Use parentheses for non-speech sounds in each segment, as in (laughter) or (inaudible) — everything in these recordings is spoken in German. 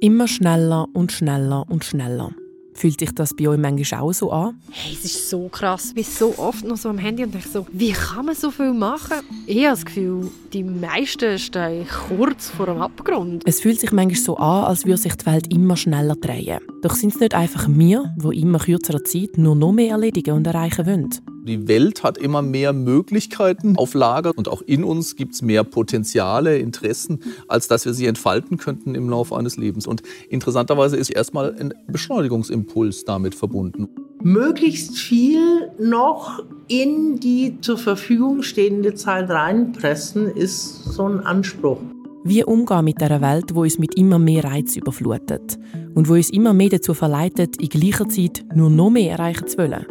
Immer schneller und schneller und schneller. Fühlt sich das bei euch manchmal auch so an? Hey, es ist so krass. Ich bin so oft noch so am Handy und denke so, wie kann man so viel machen? Ich habe das Gefühl, die meisten stehen kurz vor dem Abgrund. Es fühlt sich manchmal so an, als würde sich die Welt immer schneller drehen. Doch sind es nicht einfach wir, die immer kürzerer Zeit nur noch mehr erledigen und erreichen wollen. Die Welt hat immer mehr Möglichkeiten auf Lager und auch in uns gibt es mehr Potenziale, Interessen, als dass wir sie entfalten könnten im Laufe eines Lebens. Und interessanterweise ist erstmal ein Beschleunigungsimpuls damit verbunden. Möglichst viel noch in die zur Verfügung stehende Zeit reinpressen, ist so ein Anspruch. Wie umgehen mit einer Welt, wo uns mit immer mehr Reiz überflutet und wo uns immer mehr dazu verleitet, in gleicher Zeit nur noch mehr erreichen zu wollen.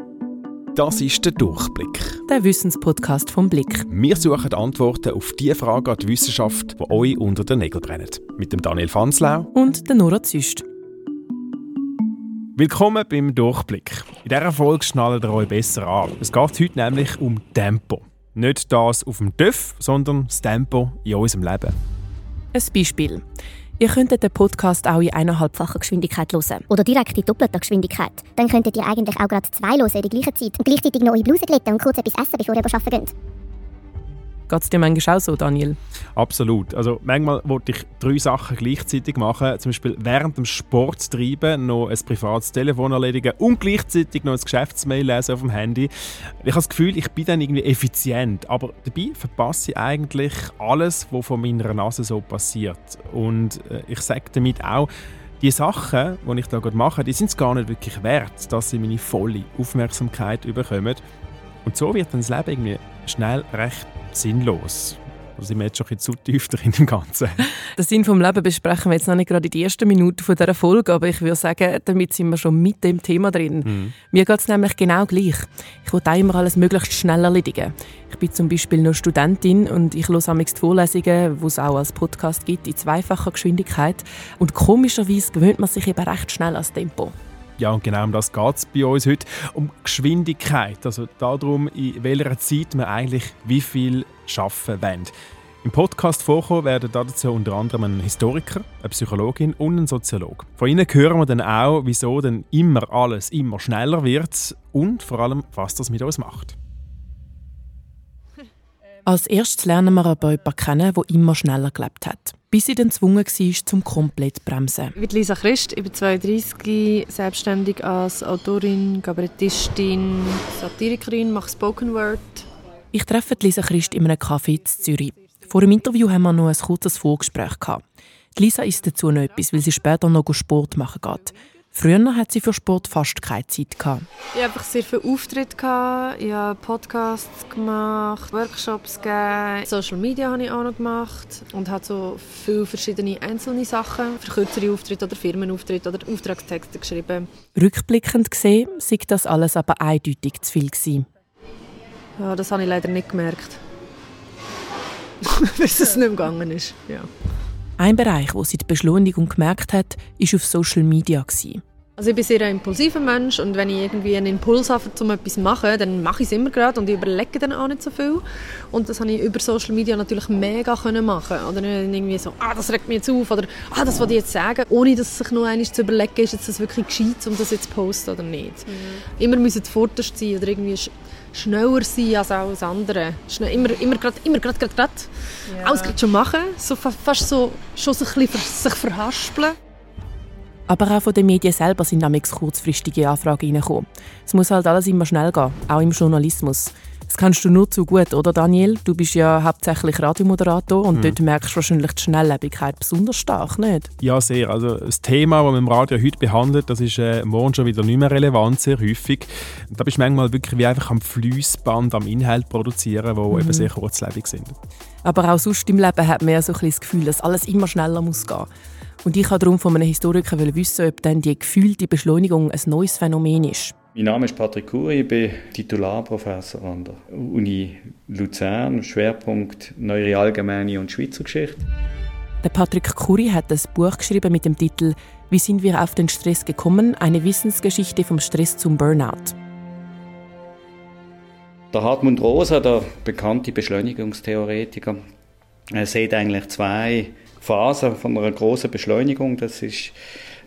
Das ist der Durchblick. Der Wissenspodcast vom Blick. Wir suchen Antworten auf die Fragen an die Wissenschaft, die euch unter den Nägeln brennen. Mit dem Daniel Fanslau und der Nora Züst. Willkommen beim Durchblick. In dieser Folge schnallt ihr euch besser an. Es geht heute nämlich um Tempo. Nicht das auf dem TÜV, sondern das Tempo in unserem Leben. Ein Beispiel. Ihr könntet den Podcast auch in eineinhalbfacher Geschwindigkeit hören. Oder direkt in doppelter Geschwindigkeit. Dann könntet ihr eigentlich auch gerade zwei hören in der gleichen Zeit und gleichzeitig noch eure Bluse glätten und kurz etwas essen, bevor ihr arbeiten geht. Geht es dir manchmal auch so, Daniel? Absolut. Also manchmal wollte ich drei Sachen gleichzeitig machen. Zum Beispiel während dem Sport treiben, noch ein privates Telefon erledigen und gleichzeitig noch ein Geschäftsmail lesen auf dem Handy. Ich habe das Gefühl, ich bin dann irgendwie effizient. Aber dabei verpasse ich eigentlich alles, was von meiner Nase so passiert. Und äh, ich sage damit auch, die Sachen, die ich da gerade mache, die sind es gar nicht wirklich wert, dass sie meine volle Aufmerksamkeit bekommen. Und so wird dann das Leben irgendwie schnell recht sinnlos. Da sind wir jetzt schon ein bisschen zu tief drin im Ganzen. (laughs) Den Sinn vom Leben besprechen wir jetzt noch nicht gerade in die ersten Minuten von dieser Folge, aber ich würde sagen, damit sind wir schon mit dem Thema drin. Mhm. Mir geht es nämlich genau gleich. Ich will auch immer alles möglichst schnell erledigen. Ich bin zum Beispiel noch Studentin und ich höre die Vorlesungen, die es auch als Podcast gibt, in zweifacher Geschwindigkeit. Und komischerweise gewöhnt man sich eben recht schnell ans Tempo. Ja, und genau um das geht es bei uns heute. Um Geschwindigkeit. Also darum, in welcher Zeit wir eigentlich wie viel arbeiten wollen. Im Podcast vorkommen werden dazu unter anderem ein Historiker, eine Psychologin und ein Soziologe. Von ihnen hören wir dann auch, wieso denn immer alles immer schneller wird und vor allem, was das mit uns macht. Als erstes lernen wir aber jemanden kennen, der immer schneller gelebt hat bis sie dann gezwungen war, zum komplett zu bremsen. Ich bin Lisa Christ, ich bin 32, selbstständig als Autorin, Kabarettistin, Satirikerin, mache Spoken Word. Ich treffe Lisa Christ in einem Café in Zürich. Vor dem Interview haben wir noch ein kurzes Vorgespräch. Gehabt. Lisa isst dazu noch etwas, weil sie später noch Sport machen geht. Früher hat sie für Sport fast keine Zeit gehabt. Ich hatte einfach sehr viele Auftritte. Gehabt. Ich habe Podcasts gemacht, Workshops gegeben, Social Media habe ich auch noch gemacht und habe so viele verschiedene einzelne Sachen, für kürzere Auftritte oder Firmenauftritte oder Auftragstexte geschrieben. Rückblickend gesehen, sei das alles aber eindeutig zu viel gewesen. Ja, das habe ich leider nicht gemerkt. (laughs) Bis es nicht gegangen ist. Ja. Ein Bereich, wo sie die Beschleunigung gemerkt hat, war auf Social Media. Also ich bin sehr ein impulsiver Mensch und wenn ich irgendwie einen Impuls habe, um etwas zu machen, dann mache ich es immer gerade und ich überlege dann auch nicht so viel. Und das habe ich über Social Media natürlich mega können machen. Oder irgendwie so, ah, das regt mich jetzt auf oder ah, das wollte ich jetzt sagen, ohne dass sich nur einmal zu überlegen, ist jetzt das wirklich gescheit, um das jetzt zu posten oder nicht. Mhm. Immer müssen vorderst sein oder irgendwie schneller sein als alles andere. Schnell, immer, immer gerade, immer gerade, gerade, gerade. Ja. Alles gerade schon machen, so fast so, schon so ein bisschen sich verhaspeln. Aber auch von den Medien selber sind nämlich kurzfristige Anfragen reingekommen. Es muss halt alles immer schnell gehen, auch im Journalismus. Das kannst du nur zu gut, oder Daniel? Du bist ja hauptsächlich Radiomoderator und mhm. dort merkst du wahrscheinlich die Schnelllebigkeit besonders stark, nicht? Ja, sehr. Also das Thema, das man im Radio heute behandelt, das ist äh, morgen schon wieder nicht mehr relevant, sehr häufig. Da bist du manchmal wirklich wie einfach am Fließband, am Inhalt produzieren, wo mhm. eben sehr kurzlebig sind. Aber auch sonst im Leben hat man ja so ein das Gefühl, dass alles immer schneller muss gehen. Und ich wollte darum von einem Historiker wissen, ob dann die gefühlte Beschleunigung ein neues Phänomen ist. Mein Name ist Patrick Kuri, ich bin Titularprofessor an der Uni Luzern, Schwerpunkt Neuere Allgemeine und Schweizer Geschichte. Der Patrick Kuri hat ein Buch geschrieben mit dem Titel Wie sind wir auf den Stress gekommen? Eine Wissensgeschichte vom Stress zum Burnout. Der Hartmut Rosa, der bekannte Beschleunigungstheoretiker, er sieht eigentlich zwei Phase von einer großen Beschleunigung. Das ist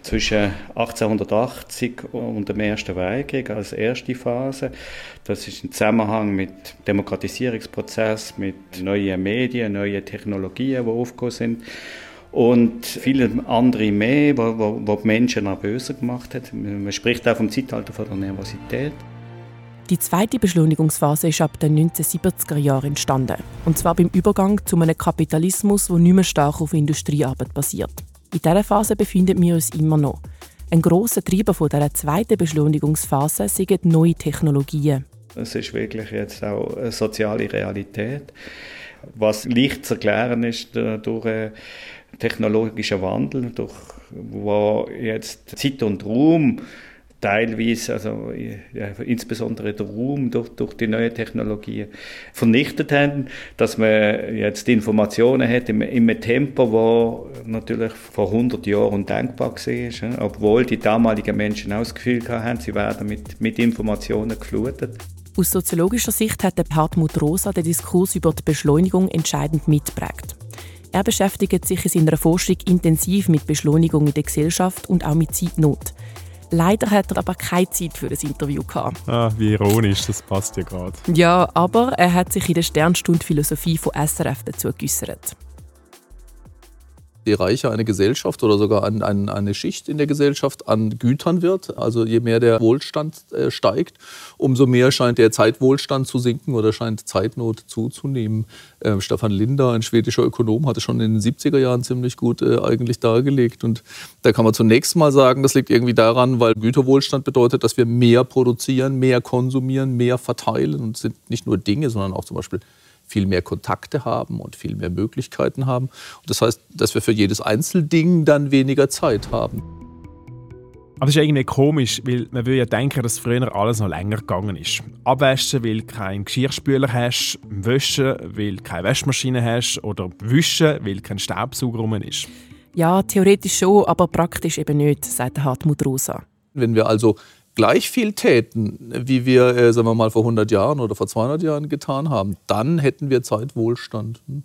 zwischen 1880 und dem Ersten Weltkrieg als erste Phase. Das ist im Zusammenhang mit Demokratisierungsprozess, mit neuen Medien, neuen Technologien, die aufgekommen sind und viele andere mehr, wo, wo, wo die Menschen nervöser gemacht hat. Man spricht auch vom Zeitalter von der Nervosität. Die zweite Beschleunigungsphase ist ab den 1970er Jahren entstanden. Und zwar beim Übergang zu einem Kapitalismus, der nicht mehr stark auf Industriearbeit basiert. In dieser Phase befinden wir uns immer noch. Ein grosser Treiber von dieser zweiten Beschleunigungsphase sind neue Technologien. Es ist wirklich jetzt auch eine soziale Realität. Was leicht zu erklären ist durch technologischen Wandel, durch wo jetzt Zeit und Raum teilweise, also ja, insbesondere der Raum durch, durch die neuen Technologien vernichtet haben, dass man jetzt Informationen hat in einem Tempo, wo natürlich vor 100 Jahren undenkbar war, obwohl die damaligen Menschen auch das Gefühl hatten, sie werden mit, mit Informationen geflutet. Aus soziologischer Sicht hat Hartmut Rosa den Diskurs über die Beschleunigung entscheidend mitprägt. Er beschäftigt sich in seiner Forschung intensiv mit Beschleunigung in der Gesellschaft und auch mit Zeitnot. Leider hat er aber keine Zeit für das Interview gehabt. Ah, wie ironisch, das passt ja gerade. Ja, aber er hat sich in der Sternstunde Philosophie von SRF dazu geäußert je reicher eine Gesellschaft oder sogar ein, ein, eine Schicht in der Gesellschaft an Gütern wird, also je mehr der Wohlstand äh, steigt, umso mehr scheint der Zeitwohlstand zu sinken oder scheint Zeitnot zuzunehmen. Äh, Stefan Linder, ein schwedischer Ökonom, hatte schon in den 70er Jahren ziemlich gut äh, eigentlich dargelegt. Und da kann man zunächst mal sagen, das liegt irgendwie daran, weil Güterwohlstand bedeutet, dass wir mehr produzieren, mehr konsumieren, mehr verteilen und sind nicht nur Dinge, sondern auch zum Beispiel viel mehr Kontakte haben und viel mehr Möglichkeiten haben. Und das heißt, dass wir für jedes Einzelding dann weniger Zeit haben. Aber es ist irgendwie komisch, weil man würde ja denken, dass früher alles noch länger gegangen ist. Abwaschen, weil du keinen Geschirrspüler hast, waschen, weil du keine Waschmaschine hast oder wischen, weil kein Staubsauger rum ist. Ja, theoretisch schon, aber praktisch eben nicht, sagt Hartmut Rosa. Wenn wir also gleich viel täten, wie wir, äh, sagen wir mal, vor 100 Jahren oder vor 200 Jahren getan haben, dann hätten wir Zeitwohlstand. Hm?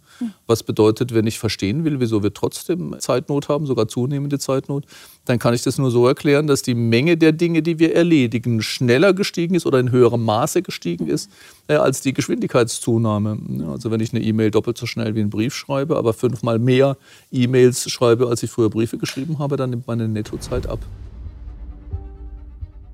Was bedeutet, wenn ich verstehen will, wieso wir trotzdem Zeitnot haben, sogar zunehmende Zeitnot, dann kann ich das nur so erklären, dass die Menge der Dinge, die wir erledigen, schneller gestiegen ist oder in höherem Maße gestiegen ist äh, als die Geschwindigkeitszunahme. Also wenn ich eine E-Mail doppelt so schnell wie einen Brief schreibe, aber fünfmal mehr E-Mails schreibe, als ich früher Briefe geschrieben habe, dann nimmt meine Nettozeit ab.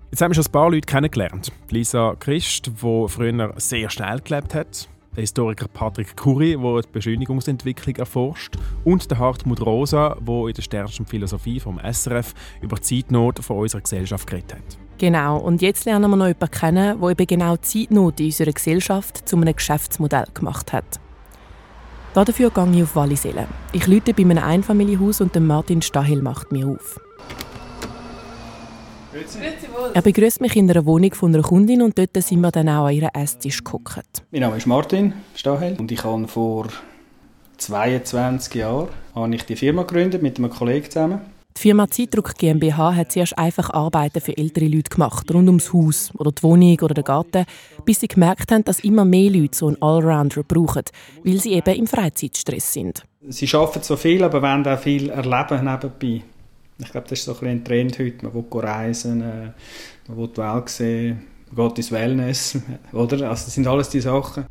Jetzt haben wir schon ein paar Leute kennengelernt. Lisa Christ, die früher sehr schnell gelebt hat. Der Historiker Patrick Curie, der die Beschleunigungsentwicklung erforscht. Und der Hartmut Rosa, der in der Sternsten Philosophie vom SRF über die Zeitnot von unserer Gesellschaft geredet hat. Genau, und jetzt lernen wir noch jemanden kennen, der eben genau die Zeitnot in unserer Gesellschaft zu einem Geschäftsmodell gemacht hat. Dafür gehe ich auf Wallisellen. Ich lüte bei einem Einfamilienhaus und Martin Stahel macht mir auf. Er begrüßt mich in einer Wohnung von einer Kundin und dort sind wir dann auch an ihren Esstisch geguckt. Mein Name ist Martin Stahel und ich habe vor 22 Jahren habe ich die Firma gegründet mit einem Kollegen zusammen. Die Firma Zeitdruck GmbH hat zuerst einfach Arbeiten für ältere Leute gemacht, rund ums Haus oder die Wohnung oder den Garten, bis sie gemerkt haben, dass immer mehr Leute so einen Allrounder brauchen, weil sie eben im Freizeitstress sind. Sie arbeiten so viel, aber wollen auch viel erleben nebenbei. Ich glaube, das ist so ein, ein Trend heute. Man will reisen, äh, man will die Welt sehen, man geht ins Wellness, (laughs) oder? Also das sind alles die Sachen.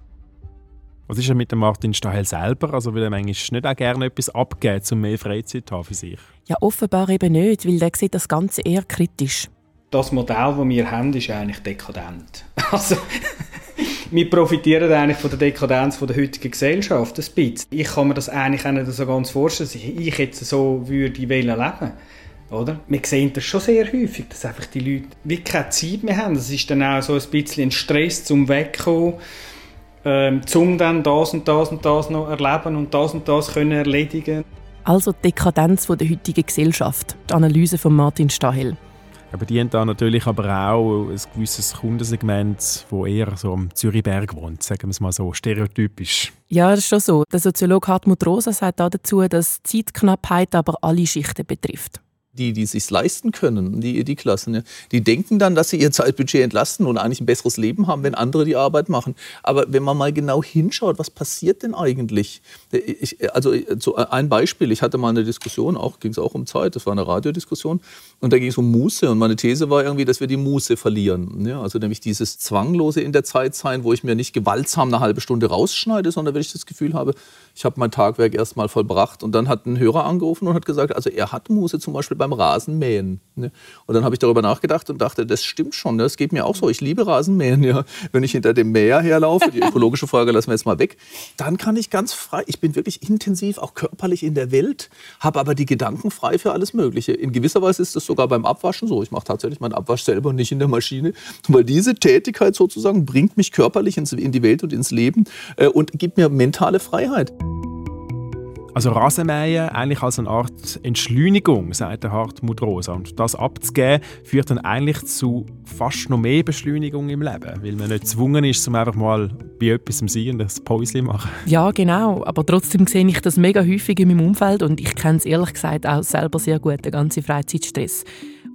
Was ist denn mit dem Martin Stahel selber? Also will er manchmal nicht auch gerne etwas abgeben, um mehr Freizeit zu haben für sich? Ja, offenbar eben nicht, weil der sieht das Ganze eher kritisch. Das Modell, das wir haben, ist eigentlich dekadent. (laughs) Also, wir profitieren eigentlich von der Dekadenz von der heutigen Gesellschaft ein bisschen. Ich kann mir das eigentlich auch nicht so ganz vorstellen, dass ich jetzt so würde leben würde. Oder? Wir sehen das schon sehr häufig, dass einfach die Leute wie keine Zeit mehr haben. Das ist dann auch so ein bisschen ein Stress zum Wegkommen, ähm, um dann das und das und das noch erleben und das und das können erledigen. Also die Dekadenz der heutigen Gesellschaft, die Analyse von Martin Stahel. Er bedient da natürlich aber auch ein gewisses Kundensegment, wo eher so am Zürichberg wohnt, sagen wir es mal so, stereotypisch. Ja, das ist schon so. Der Soziologe Hartmut Rosa sagt dazu, dass Zeitknappheit aber alle Schichten betrifft. Die, die sich leisten können, die, die Klassen, ja, die denken dann, dass sie ihr Zeitbudget entlasten und eigentlich ein besseres Leben haben, wenn andere die Arbeit machen. Aber wenn man mal genau hinschaut, was passiert denn eigentlich? Ich, also so ein Beispiel, ich hatte mal eine Diskussion, auch ging es auch um Zeit, das war eine Radiodiskussion, und da ging es um Muße und meine These war irgendwie, dass wir die Muße verlieren. Ja, also nämlich dieses Zwanglose in der Zeit sein, wo ich mir nicht gewaltsam eine halbe Stunde rausschneide, sondern wenn ich das Gefühl habe, ich habe mein Tagwerk erstmal vollbracht und dann hat ein Hörer angerufen und hat gesagt, also er hat Muße zum Beispiel beim Rasenmähen. Ne? Und dann habe ich darüber nachgedacht und dachte, das stimmt schon, ne? das geht mir auch so. Ich liebe Rasenmähen. Ja. Wenn ich hinter dem Mäher herlaufe, die ökologische Frage lassen wir jetzt mal weg, dann kann ich ganz frei, ich bin wirklich intensiv, auch körperlich in der Welt, habe aber die Gedanken frei für alles Mögliche. In gewisser Weise ist das sogar beim Abwaschen so. Ich mache tatsächlich meinen Abwasch selber nicht in der Maschine, weil diese Tätigkeit sozusagen bringt mich körperlich in die Welt und ins Leben äh, und gibt mir mentale Freiheit. Also Rasenmähen eigentlich als eine Art Entschleunigung, sagt der Hartmut Rosa. Und das abzugeben, führt dann eigentlich zu fast noch mehr Beschleunigung im Leben, weil man nicht gezwungen ist, um einfach mal bei etwas zu sein und ein Päuschen machen. Ja, genau. Aber trotzdem sehe ich das mega häufig in meinem Umfeld und ich kenne es ehrlich gesagt auch selber sehr gut, den ganzen Freizeitstress.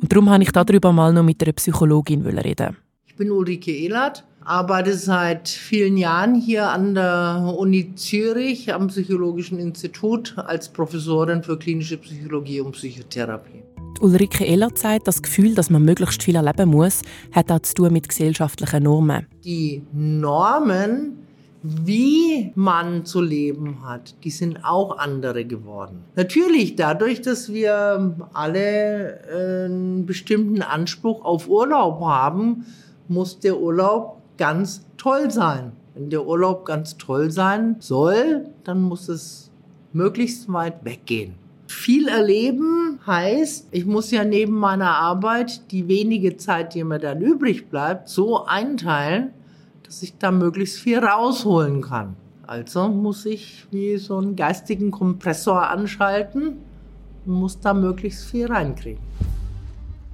Und darum habe ich darüber mal noch mit einer Psychologin reden. Ich bin Ulrike Ehlert arbeite seit vielen Jahren hier an der Uni Zürich am Psychologischen Institut als Professorin für klinische Psychologie und Psychotherapie. Ulrike Ehlert sagt, das Gefühl, dass man möglichst viel erleben muss, hat auch zu tun mit gesellschaftlichen Normen. Die Normen, wie man zu leben hat, die sind auch andere geworden. Natürlich dadurch, dass wir alle einen bestimmten Anspruch auf Urlaub haben, muss der Urlaub ganz toll sein. Wenn der Urlaub ganz toll sein soll, dann muss es möglichst weit weggehen. Viel erleben heißt, ich muss ja neben meiner Arbeit die wenige Zeit, die mir dann übrig bleibt, so einteilen, dass ich da möglichst viel rausholen kann. Also muss ich wie so einen geistigen Kompressor anschalten und muss da möglichst viel reinkriegen.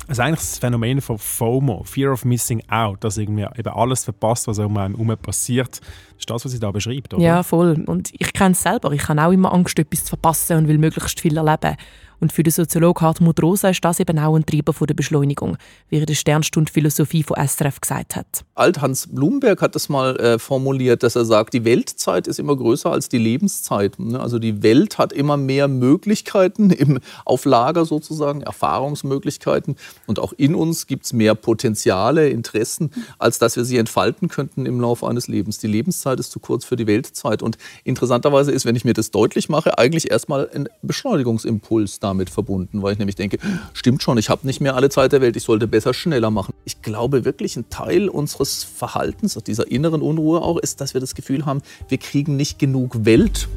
Also eigentlich das Phänomen von FOMO, Fear of Missing Out, dass irgendwie eben alles verpasst, was um einem herum passiert, ist das, was sie da beschreibt, oder? Ja, voll. Und ich kenne es selber. Ich habe auch immer Angst, etwas zu verpassen und will möglichst viel erleben. Und für den Soziologen Hartmut Rosa ist das eben auch ein Treiber von der Beschleunigung, wie er der Sternstunde Philosophie von SRF gesagt hat. Alt Hans Blumberg hat das mal äh, formuliert, dass er sagt, die Weltzeit ist immer größer als die Lebenszeit. Ne? Also die Welt hat immer mehr Möglichkeiten (laughs) im, auf Lager sozusagen, Erfahrungsmöglichkeiten. Und auch in uns gibt es mehr Potenziale, Interessen, als dass wir sie entfalten könnten im Laufe eines Lebens. Die Lebenszeit ist zu kurz für die Weltzeit. Und interessanterweise ist, wenn ich mir das deutlich mache, eigentlich erstmal ein Beschleunigungsimpuls da damit verbunden, weil ich nämlich denke, stimmt schon, ich habe nicht mehr alle Zeit der Welt, ich sollte besser schneller machen. Ich glaube wirklich, ein Teil unseres Verhaltens, dieser inneren Unruhe auch, ist, dass wir das Gefühl haben, wir kriegen nicht genug Welt.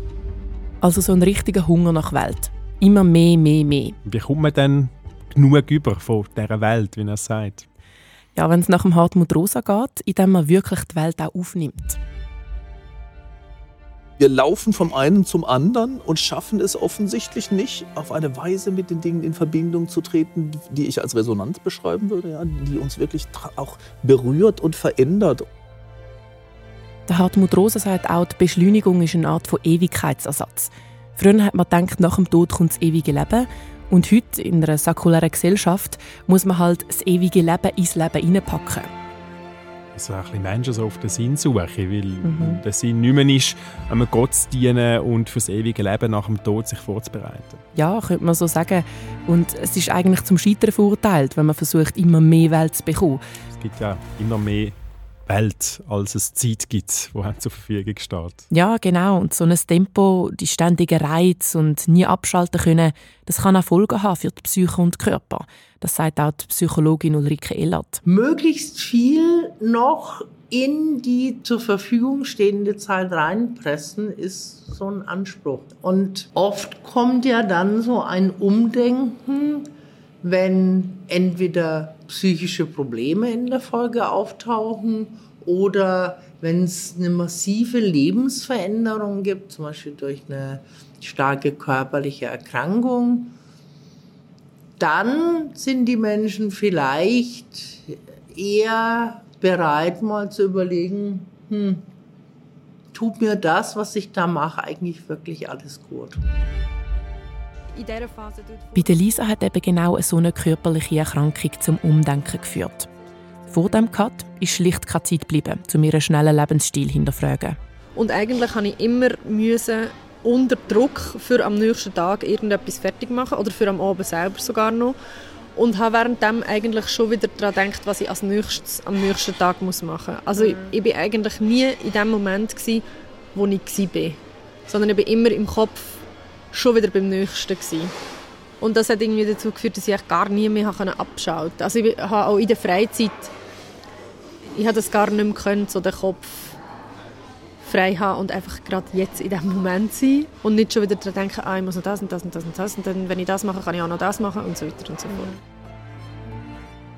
Also so ein richtiger Hunger nach Welt. Immer mehr, mehr, mehr. Wie kommt man denn genug über von dieser Welt, wie er sagt? Ja, wenn es nach dem Hartmut Rosa geht, indem man wirklich die Welt auch aufnimmt. Wir laufen vom einen zum anderen und schaffen es offensichtlich nicht, auf eine Weise mit den Dingen in Verbindung zu treten, die ich als Resonanz beschreiben würde, ja, die uns wirklich auch berührt und verändert. Der Hartmut Rosa sagt auch, die Beschleunigung ist eine Art von Ewigkeitsersatz. Früher hat man gedacht, nach dem Tod kommt das ewige Leben. Und heute, in einer säkulären Gesellschaft, muss man halt das ewige Leben ins Leben hineinpacken so ein bisschen Menschen so auf den Sinn suchen, weil mhm. der Sinn nicht mehr ist, einem Gott zu dienen und fürs ewige Leben nach dem Tod sich vorzubereiten. Ja, könnte man so sagen. Und es ist eigentlich zum Scheitern verurteilt, wenn man versucht, immer mehr Welt zu bekommen. Es gibt ja immer mehr Welt, als es Zeit gibt, die zur Verfügung steht. Ja, genau. Und so ein Tempo, die ständigen Reiz und nie abschalten können, das kann auch Folgen haben für die Psyche und den Körper. Das sagt auch die Psychologin Ulrike Ehlert. Möglichst viel noch in die zur Verfügung stehende Zeit reinpressen, ist so ein Anspruch. Und oft kommt ja dann so ein Umdenken, wenn entweder psychische Probleme in der Folge auftauchen oder wenn es eine massive Lebensveränderung gibt, zum Beispiel durch eine starke körperliche Erkrankung, dann sind die Menschen vielleicht eher bereit, mal zu überlegen, hm, tut mir das, was ich da mache, eigentlich wirklich alles gut. In dieser Phase... Bei der Lisa hat eben genau so eine körperliche Erkrankung zum Umdenken geführt. Vor dem Cut ist schlicht keine Zeit geblieben, um ihren schnellen Lebensstil hinterfragen. Und eigentlich habe ich immer müssen unter Druck für am nächsten Tag irgendetwas fertig machen oder für am Abend selber sogar noch und habe währenddem eigentlich schon wieder daran gedacht, was ich als nächstes am nächsten Tag muss machen muss. Also ich, ich bin eigentlich nie in dem Moment gewesen, wo ich war, sondern ich bin immer im Kopf schon wieder beim Nächsten gewesen. Und das hat irgendwie dazu geführt, dass ich gar nie mehr abschalten konnte. Also ich habe auch in der Freizeit, ich habe das gar nicht mehr können, so den Kopf frei haben und einfach gerade jetzt in diesem Moment sein und nicht schon wieder daran denken, ah, ich muss noch das und das und das und das und dann, wenn ich das mache, kann ich auch noch das machen und so weiter und so fort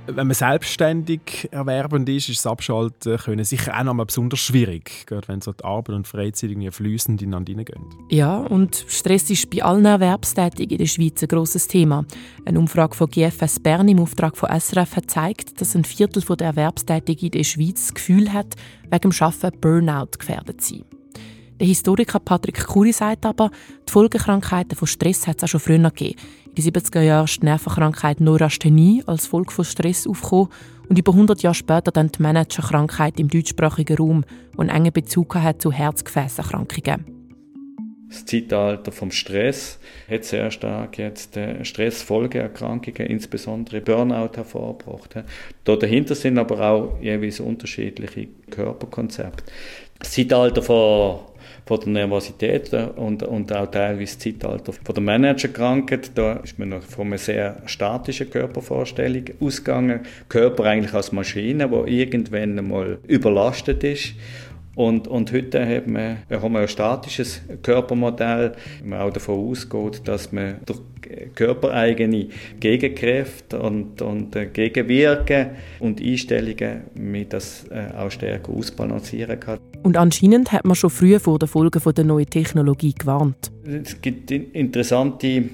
wenn man selbstständig erwerbend ist, ist das Abschalten können sicher auch noch besonders schwierig, gerade wenn so die Arbeit und Freizeit irgendwie fließend ineinander hineingehen. Ja, und Stress ist bei allen Erwerbstätigen in der Schweiz ein grosses Thema. Eine Umfrage von GFS Bern im Auftrag von SRF hat gezeigt, dass ein Viertel der Erwerbstätigen in der Schweiz das Gefühl hat, wegen dem Arbeiten Burnout gefährdet zu sein. Der Historiker Patrick Kuri sagt aber, die Folgekrankheiten von Stress hat es auch schon früher gegeben. In den 70er Jahren ist die Nervenkrankheit Neurasthenie als Folge von Stress aufgekommen und über 100 Jahre später dann die Managerkrankheit im deutschsprachigen Raum, die einen engen Bezug hat zu Herzgefäßerkrankungen. Das Zeitalter vom Stress hat sehr stark jetzt äh, Stressfolgeerkrankungen, insbesondere Burnout hervorgebracht. Da dahinter sind aber auch jeweils unterschiedliche Körperkonzepte. Das Zeitalter von von der Nervosität und, und auch teilweise das Zeitalter von der Managerkrankheit. Da ist man noch von einer sehr statischen Körpervorstellung ausgegangen. Körper eigentlich als Maschine, die irgendwann einmal überlastet ist und, und heute haben wir, ein statisches Körpermodell, wo man auch davon ausgeht, dass man durch körpereigene Gegenkräfte und, und äh, Gegenwirken und Einstellungen mit das äh, auch stärker ausbalancieren kann. Und anscheinend hat man schon früh vor den Folgen der neuen Technologie gewarnt. Es gibt interessante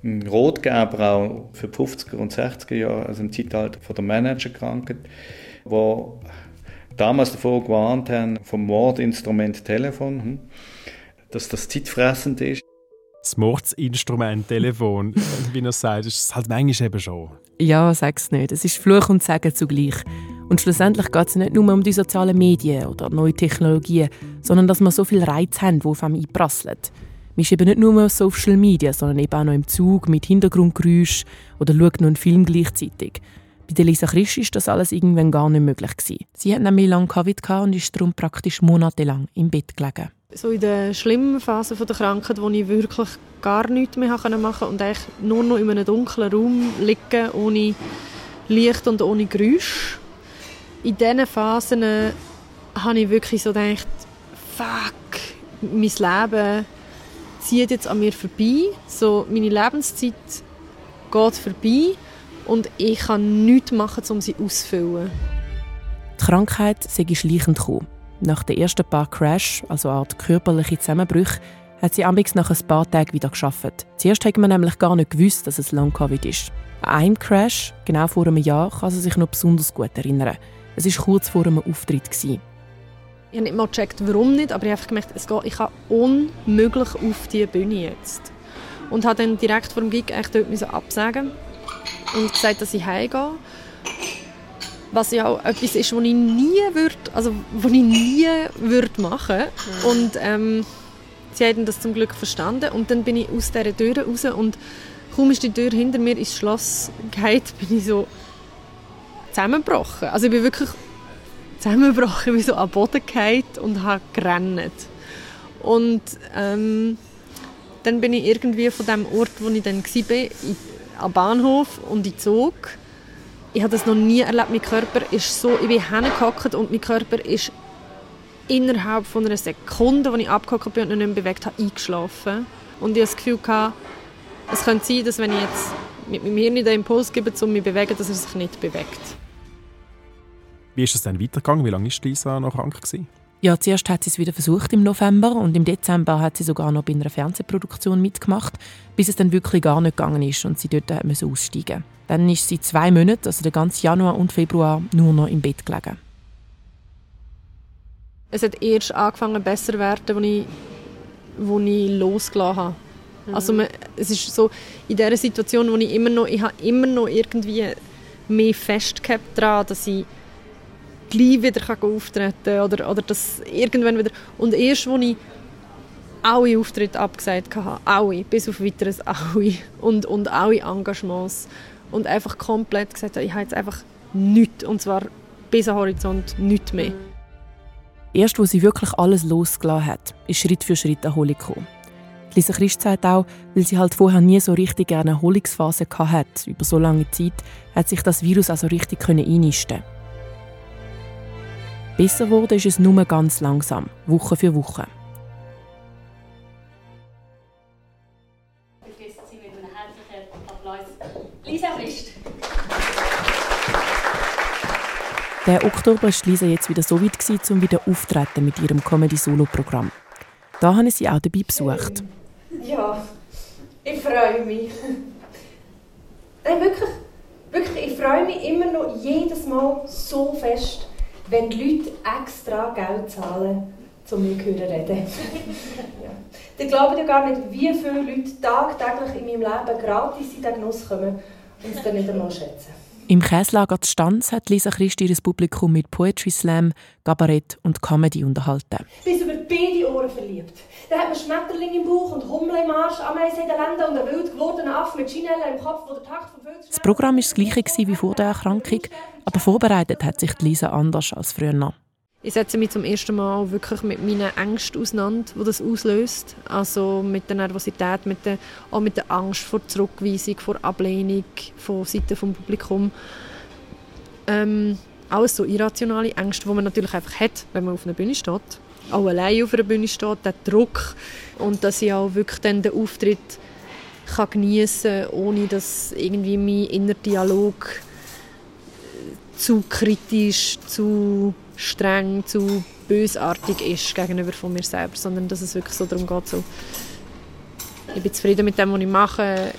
hm, Rotgeber auch für die 50er und 60er Jahre, also im Zeitalter von der Managerkrankheit, wo damals davor gewarnt haben, vom Mordinstrument Telefon, hm, dass das zeitfressend ist. Das Mordinstrument Telefon, (laughs) wie er sagt, ist es halt manchmal eben schon. Ja, sag's nicht. Es ist Fluch und Segen zugleich. Und schlussendlich geht es nicht nur um die sozialen Medien oder neue Technologien, sondern dass wir so viel Reiz haben, die auf einem einprasseln. Man ist eben nicht nur auf Social Media, sondern eben auch noch im Zug mit Hintergrundgeräusch oder schaut noch einen Film gleichzeitig. Bei Lisa Christ ist das alles irgendwann gar nicht möglich gewesen. Sie hat nämlich lange Covid und ist darum praktisch monatelang im Bett gelegen. So in der schlimmen Phase der Krankheit, wo ich wirklich gar nichts mehr machen konnte und eigentlich nur noch in einem dunklen Raum liegen, ohne Licht und ohne Geräusch. In diesen Phasen äh, habe ich wirklich so gedacht, fuck, mein Leben zieht jetzt an mir vorbei. So, meine Lebenszeit geht vorbei und ich kann nichts machen, um sie auszufüllen. Die Krankheit sei schleichend gekommen. Nach den ersten paar Crash, also eine Art körperliche Zusammenbrüche, hat sie amix nach ein paar Tagen wieder geschafft. Zuerst hat man nämlich gar nicht gewusst, dass es Long-Covid ist. An einem Crash, genau vor einem Jahr, kann sie sich noch besonders gut erinnern. Es war kurz vor einem Auftritt. Gewesen. Ich habe nicht mal gecheckt, warum nicht, aber ich habe einfach gemerkt, es geht, ich kann unmöglich auf diese Bühne jetzt. Und habe dann direkt vor dem Gig echt dort absagen und gesagt, dass ich heimgehe. Was ja auch etwas ist, was ich nie würde, also was ich nie würde machen. Mhm. Und ähm, sie haben das zum Glück verstanden. Und dann bin ich aus dieser Tür raus und kaum ist die Tür hinter mir ins Schloss gehalten, bin ich so zusammengebrochen. Also ich bin wirklich zusammengebrochen, (laughs) bin so am Boden gefallen und habe gerannt. Und ähm, dann bin ich irgendwie von dem Ort, wo ich dann war, am Bahnhof und in Zug. Ich habe das noch nie erlebt. Mein Körper ist so, ich bin hingehockt und mein Körper ist innerhalb von einer Sekunde, als ich abgehockt bin und nicht mehr bewegt habe, eingeschlafen. Und ich hatte das Gefühl, gehabt, es könnte sein, dass wenn ich jetzt mit meinem Hirn den Impuls gebe, um mich zu bewegen, dass er sich nicht bewegt. Wie ist es dann weitergegangen? Wie lange war Lisa noch krank? Gewesen? Ja, zuerst hat sie es wieder versucht im November und im Dezember hat sie sogar noch bei einer Fernsehproduktion mitgemacht, bis es dann wirklich gar nicht gegangen ist und sie dort hat müssen aussteigen. Dann ist sie zwei Monate, also den ganzen Januar und Februar, nur noch im Bett gelegen. Es hat erst angefangen besser zu werden, als ich, als ich losgelassen habe. Mhm. Also man, es ist so, in dieser Situation, wo ich immer noch, ich habe immer noch irgendwie mehr festgehabt daran, dass ich gleich wieder auftreten kann oder, oder dass irgendwann wieder... Und erst, als ich alle Auftritte abgesagt hatte, alle, bis auf weiteres (laughs) alle und, und alle Engagements und einfach komplett gesagt habe, ich habe jetzt einfach nichts und zwar bis am Horizont nichts mehr. Erst, wo sie wirklich alles losgelassen hat, ist Schritt für Schritt Erholung gekommen. Lisa Christ sagt auch, weil sie halt vorher nie so richtig eine Erholungsphase hatte, über so lange Zeit, hat sich das Virus also richtig einnisten Besser wurde ist es nur ganz langsam, Woche für Woche. Der Oktober war Lisa jetzt wieder so weit, um wieder auftreten mit ihrem Comedy-Solo-Programm. Da habe ich sie auch dabei besucht. Ja, ich freue mich. Nein, wirklich, wirklich, ich freue mich immer noch jedes Mal so fest, wenn die Leute extra Geld zahlen, um mich zu reden. (laughs) ja. Glauben ja gar nicht, wie viele Leute tagtäglich in meinem Leben gratis in den Genuss kommen und es dann nicht einmal schätzen. Im Käslager Stanz hat Lisa Christi ihr Publikum mit Poetry Slam, Kabarett und Comedy unterhalten. Bis über beide Ohren verliebt. Da hat man Schmetterling im Bauch und Hummel im Arsch, Ameisen in den Lenden und ein wild gewordener Affe mit Chinella im Kopf, der Takt vom Vögel... Das Programm war das gleiche wie vor der Erkrankung, aber vorbereitet hat sich Lisa anders als früher. Ich setze mich zum ersten Mal wirklich mit meinen Ängsten auseinander, die das auslöst. Also mit der Nervosität, mit der, auch mit der Angst vor Zurückweisung, vor Ablehnung von Seiten des Publikums. Ähm, alles so irrationale Ängste, die man natürlich einfach hat, wenn man auf einer Bühne steht. Auch allein auf einer Bühne steht, der Druck. Und dass ich auch wirklich dann den Auftritt kann geniessen kann, ohne dass irgendwie mein innerer Dialog zu kritisch, zu streng, zu bösartig ist gegenüber von mir selbst, sondern dass es wirklich so darum geht, so, ich bin zufrieden mit dem, was ich mache,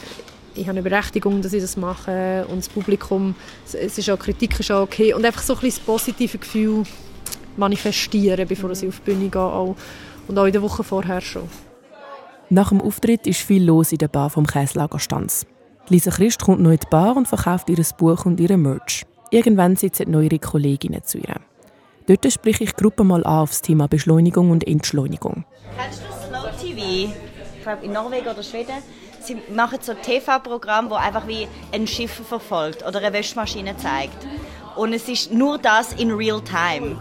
ich habe eine Berechtigung, dass ich das mache und das Publikum, es ist auch Kritik ist auch okay und einfach so ein bisschen das positive Gefühl manifestieren, bevor ich auf die Bühne gehe auch. und auch in der Woche vorher schon. Nach dem Auftritt ist viel los in der Bar vom Käslager Stanz. Lisa Christ kommt noch in die Bar und verkauft ihr Buch und ihre Merch. Irgendwann sitzen neue Kolleginnen zu ihr. Dort spreche ich die Gruppe mal an auf das Thema Beschleunigung und Entschleunigung. Kennst du Slow TV? Ich glaube in Norwegen oder Schweden. Sie machen so ein TV-Programm, das einfach wie ein Schiff verfolgt oder eine Wäschmaschine zeigt. Und es ist nur das in real time.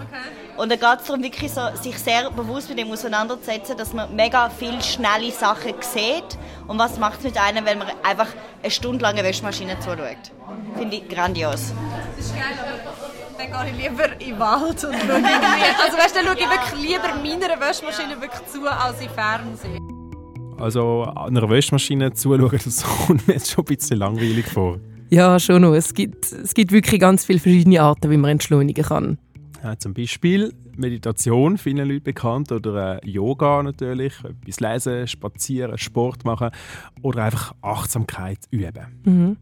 Und da geht es darum, wirklich so, sich sehr bewusst mit dem auseinanderzusetzen, dass man mega viele schnelle Sachen sieht. Und was macht es mit einem, wenn man einfach eine Stunde lang eine Wäschmaschine zuschaut. Finde ich grandios. Das ist geil, aber dann gehe ich lieber in den Wald und schaue irgendwie. Also weißt, dann schaue ich wirklich lieber meiner Wäschmaschine wirklich zu, als im Fernsehen. Also an einer Wäschmaschine zuschauen, das (laughs) kommt mir jetzt schon ein bisschen langweilig vor. Ja, schon noch. Es gibt, es gibt wirklich ganz viele verschiedene Arten, wie man entschleunigen kann. Ja, zum Beispiel Meditation, vielen Leuten bekannt, oder äh, Yoga natürlich, etwas lesen, spazieren, Sport machen oder einfach Achtsamkeit üben. Mhm.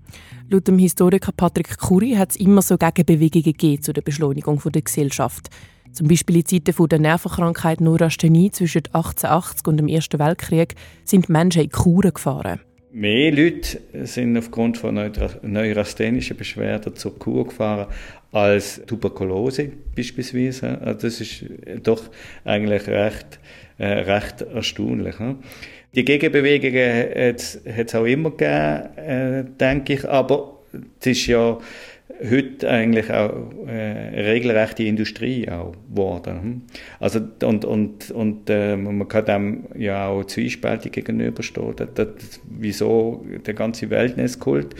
Laut dem Historiker Patrick Curie hat es immer so Gegenbewegungen gegeben zu der Beschleunigung der Gesellschaft. Zum Beispiel in Zeiten der Nervenkrankheit Neurasthenie zwischen 1880 und dem Ersten Weltkrieg sind Menschen in Kuren gefahren. Mehr Leute sind aufgrund von neurasthenischen Beschwerden zur Kur gefahren als Tuberkulose beispielsweise. Das ist doch eigentlich recht, äh, recht erstaunlich. Ne? Die Gegenbewegungen hat es auch immer gegeben, äh, denke ich, aber es ist ja heute eigentlich auch äh, regelrechte Industrie auch geworden. Hm? Also und und und äh, man kann dem ja auch zwiespältig gegenüberstehen. Das, das, wieso der ganze Wellnesskult?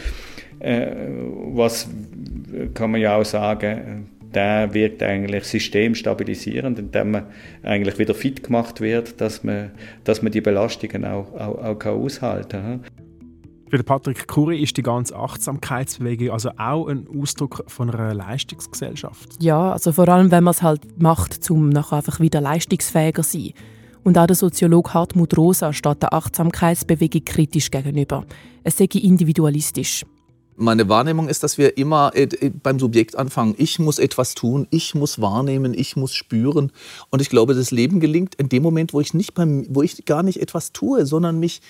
Äh, was kann man ja auch sagen? Der wirkt eigentlich systemstabilisierend, indem man eigentlich wieder fit gemacht wird, dass man, dass man die Belastungen auch, auch, auch aushalten kann. Für Patrick Kuri ist die ganze Achtsamkeitsbewegung also auch ein Ausdruck von einer Leistungsgesellschaft. Ja, also vor allem, wenn man es halt macht, um nachher einfach wieder leistungsfähiger zu sein. Und auch der Soziologe Hartmut Rosa steht der Achtsamkeitsbewegung kritisch gegenüber. Es sei individualistisch. Meine Wahrnehmung ist, dass wir immer äh, äh, beim Subjekt anfangen. Ich muss etwas tun, ich muss wahrnehmen, ich muss spüren. Und ich glaube, das Leben gelingt in dem Moment, wo ich, nicht beim, wo ich gar nicht etwas tue, sondern mich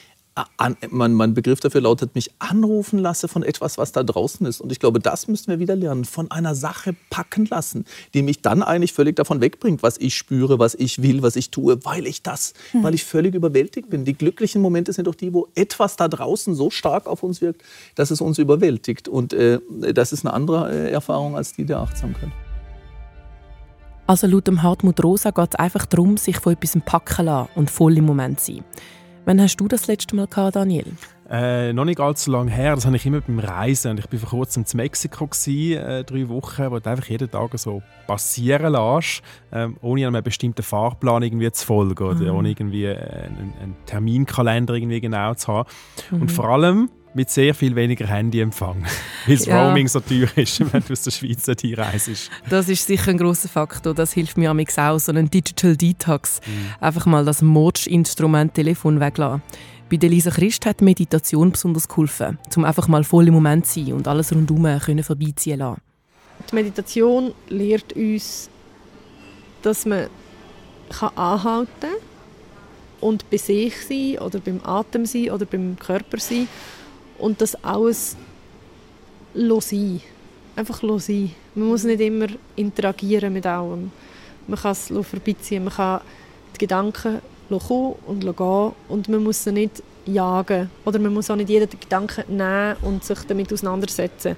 an, mein, mein Begriff dafür lautet, mich anrufen lasse von etwas, was da draußen ist. Und ich glaube, das müssen wir wieder lernen, von einer Sache packen lassen, die mich dann eigentlich völlig davon wegbringt, was ich spüre, was ich will, was ich tue, weil ich das, hm. weil ich völlig überwältigt bin. Die glücklichen Momente sind doch die, wo etwas da draußen so stark auf uns wirkt, dass es uns überwältigt. Und äh, das ist eine andere äh, Erfahrung als die der Achtsamkeit. Also laut dem Hartmut Rosa geht es einfach darum, sich von etwas packen lassen und voll im Moment sein. Wann hast du das letzte Mal gehabt, Daniel? Äh, noch nicht allzu lange her. Das habe ich immer beim Reisen. Und ich war vor kurzem in Mexiko, gewesen, äh, drei Wochen, wo du einfach jeden Tag so passieren lässt, äh, ohne einem bestimmten Fahrplan irgendwie zu folgen oder mhm. ohne irgendwie äh, einen, einen, Terminkalender irgendwie genau zu haben. Mhm. Und vor allem mit sehr viel weniger Handyempfang, (laughs) weil das ja. Roaming so teuer ist, (laughs) wenn du aus der Schweiz reist. Das ist sicher ein großer Faktor. Das hilft mir auch, so ein Digital Detox. Mhm. Einfach mal das Mordinstrument Telefon weglassen. Bei der Lisa Christ hat Meditation besonders geholfen, um einfach mal voll im Moment zu sein und alles rundherum können vorbeiziehen lassen. Die Meditation lehrt uns, dass man anhalten kann und bei sich sein oder beim Atem sein oder beim Körper sein und das alles sein. Einfach sein. Man muss nicht immer interagieren mit allem. Man kann es vorbeiziehen, man kann die Gedanken kommen und gehen und man muss sie nicht jagen. Oder man muss auch nicht jeden Gedanken nehmen und sich damit auseinandersetzen.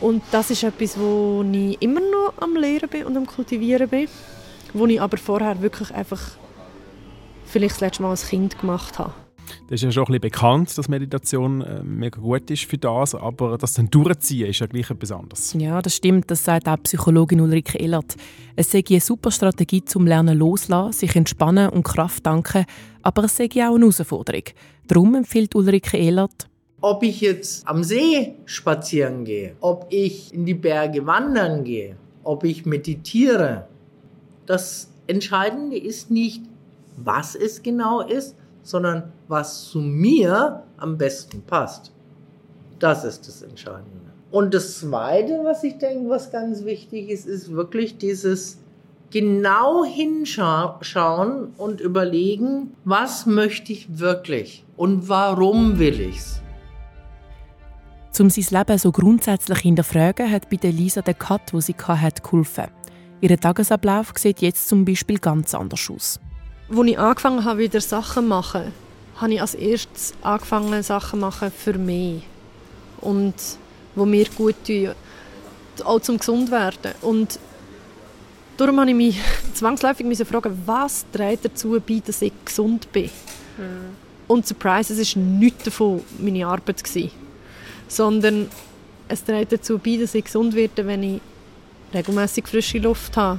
Und das ist etwas, wo ich immer noch am Lehren bin und am Kultivieren bin, wo ich aber vorher wirklich einfach vielleicht das letzte Mal als Kind gemacht habe. Das ist ja schon ein bisschen bekannt, dass Meditation äh, mega gut ist für das, aber das dann durchziehen ist ja gleich etwas anderes. Ja, das stimmt, das sagt auch Psychologin Ulrike Ehlert. Es sei eine super Strategie zum Lernen loslassen, sich entspannen und Kraft tanken, aber es sei auch eine Herausforderung. Darum empfiehlt Ulrike Ehlert, ob ich jetzt am See spazieren gehe, ob ich in die Berge wandern gehe, ob ich meditiere, das Entscheidende ist nicht, was es genau ist, sondern was zu mir am besten passt. Das ist das Entscheidende. Und das Zweite, was ich denke, was ganz wichtig ist, ist wirklich dieses genau hinschauen und überlegen, was möchte ich wirklich und warum will ich's. Um sein Leben so grundsätzlich hinterfragen, hat bei der Lisa der Cut, wo sie hatte, geholfen. Ihr Tagesablauf sieht jetzt zum Beispiel ganz anders aus. Als ich angefangen habe, wieder Sachen zu machen, habe ich als erstes angefangen, Sachen zu machen für mich. Und die mir gut tun. Auch zum gesund werden. Und darum habe ich mich (laughs) zwangsläufig fragen, was trägt dazu bei, dass ich gesund bin. Mhm. Und Surprise, es war nichts davon meine Arbeit. Gewesen. Sondern es trägt dazu bei, dass ich gesund werde, wenn ich regelmäßig frische Luft habe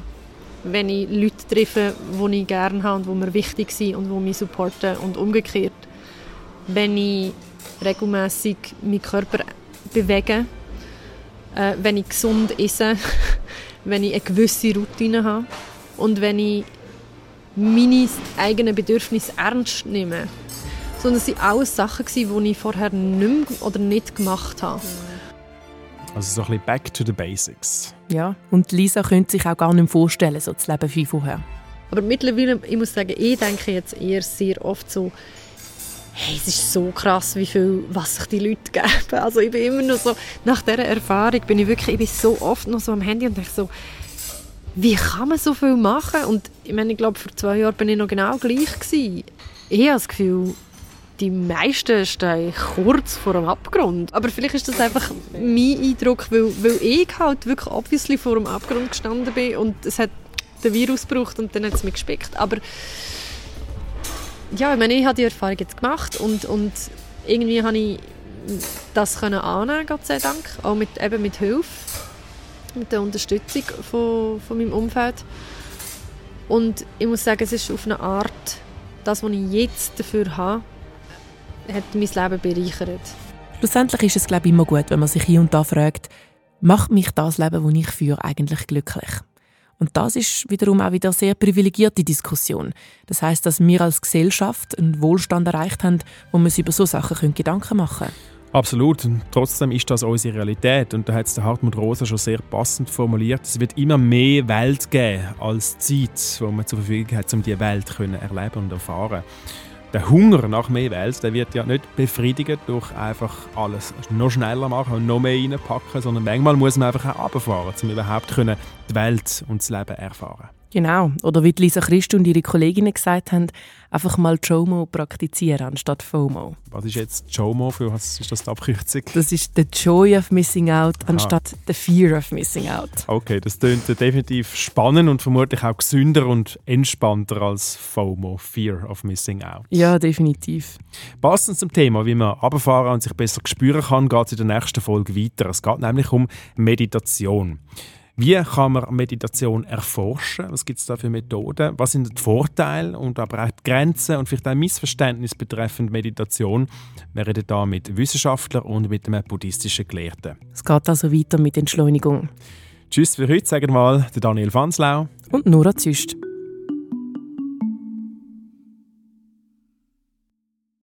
wenn ich Leute treffe, die ich gerne habe und die mir wichtig sind und die mich supporten und umgekehrt. Wenn ich regelmäßig meinen Körper bewege, äh, wenn ich gesund esse, (laughs) wenn ich eine gewisse Routine habe und wenn ich meine eigenen Bedürfnisse ernst nehme. Sondern es waren alles Sachen, die ich vorher nicht oder nicht gemacht habe. Also so ein bisschen back to the basics. Ja, und Lisa könnte sich auch gar nicht vorstellen, so zu leben wie vorher. Aber mittlerweile, ich muss sagen, ich denke jetzt eher sehr oft so, hey, es ist so krass, wie viel, was sich die Leute geben. (laughs) Also ich bin immer noch so, nach dieser Erfahrung bin ich wirklich, ich bin so oft noch so am Handy und denke so, wie kann man so viel machen? Und ich meine, ich glaube, vor zwei Jahren bin ich noch genau gleich gewesen. Ich habe das Gefühl, die meisten stehen kurz vor dem Abgrund. Aber vielleicht ist das einfach mein Eindruck, weil, weil ich halt wirklich obviously vor dem Abgrund gestanden bin und es hat den Virus gebraucht und dann hat es mich gespickt. Aber ja, ich meine, ich habe die Erfahrung jetzt gemacht und, und irgendwie habe ich das können annehmen, Gott sei Dank, auch mit, eben mit Hilfe, mit der Unterstützung von, von meinem Umfeld. Und ich muss sagen, es ist auf eine Art das, was ich jetzt dafür habe, hat mein Leben bereichert. Schlussendlich ist es, glaube ich, immer gut, wenn man sich hier und da fragt, macht mich das Leben, das ich führe, eigentlich glücklich? Und das ist wiederum auch wieder eine sehr privilegierte Diskussion. Das heißt, dass wir als Gesellschaft einen Wohlstand erreicht haben, wo wir uns über so Sachen Gedanken machen können. Absolut. Und trotzdem ist das unsere Realität. Und da hat es der Hartmut Rosa schon sehr passend formuliert. Es wird immer mehr Welt geben als Zeit, die man zur Verfügung hat, um diese Welt zu erleben und erfahren. Der Hunger nach mehr Welt, der wird ja nicht befriedigt durch einfach alles noch schneller machen und noch mehr reinpacken, sondern manchmal muss man einfach auch runterfahren, um überhaupt die Welt und das Leben erfahren Genau. Oder wie Lisa Christ und ihre Kolleginnen gesagt haben, einfach mal JOMO praktizieren anstatt FOMO. Was ist jetzt JOMO? Für was ist das die Abkürzung? Das ist the Joy of Missing Out Aha. anstatt the Fear of Missing Out. Okay, das klingt definitiv spannend und vermutlich auch gesünder und entspannter als FOMO, Fear of Missing Out. Ja, definitiv. Passend zum Thema, wie man runterfahren und sich besser spüren kann, geht es in der nächsten Folge weiter. Es geht nämlich um Meditation. Wie kann man Meditation erforschen? Was gibt es da für Methoden? Was sind die Vorteile und aber auch die Grenzen und vielleicht auch Missverständnisse betreffend Meditation? Wir reden hier mit Wissenschaftlern und mit einem buddhistischen Gelehrten. Es geht also weiter mit Entschleunigung. Tschüss für heute, sagen wir mal Daniel Fanslau und Nora Züst.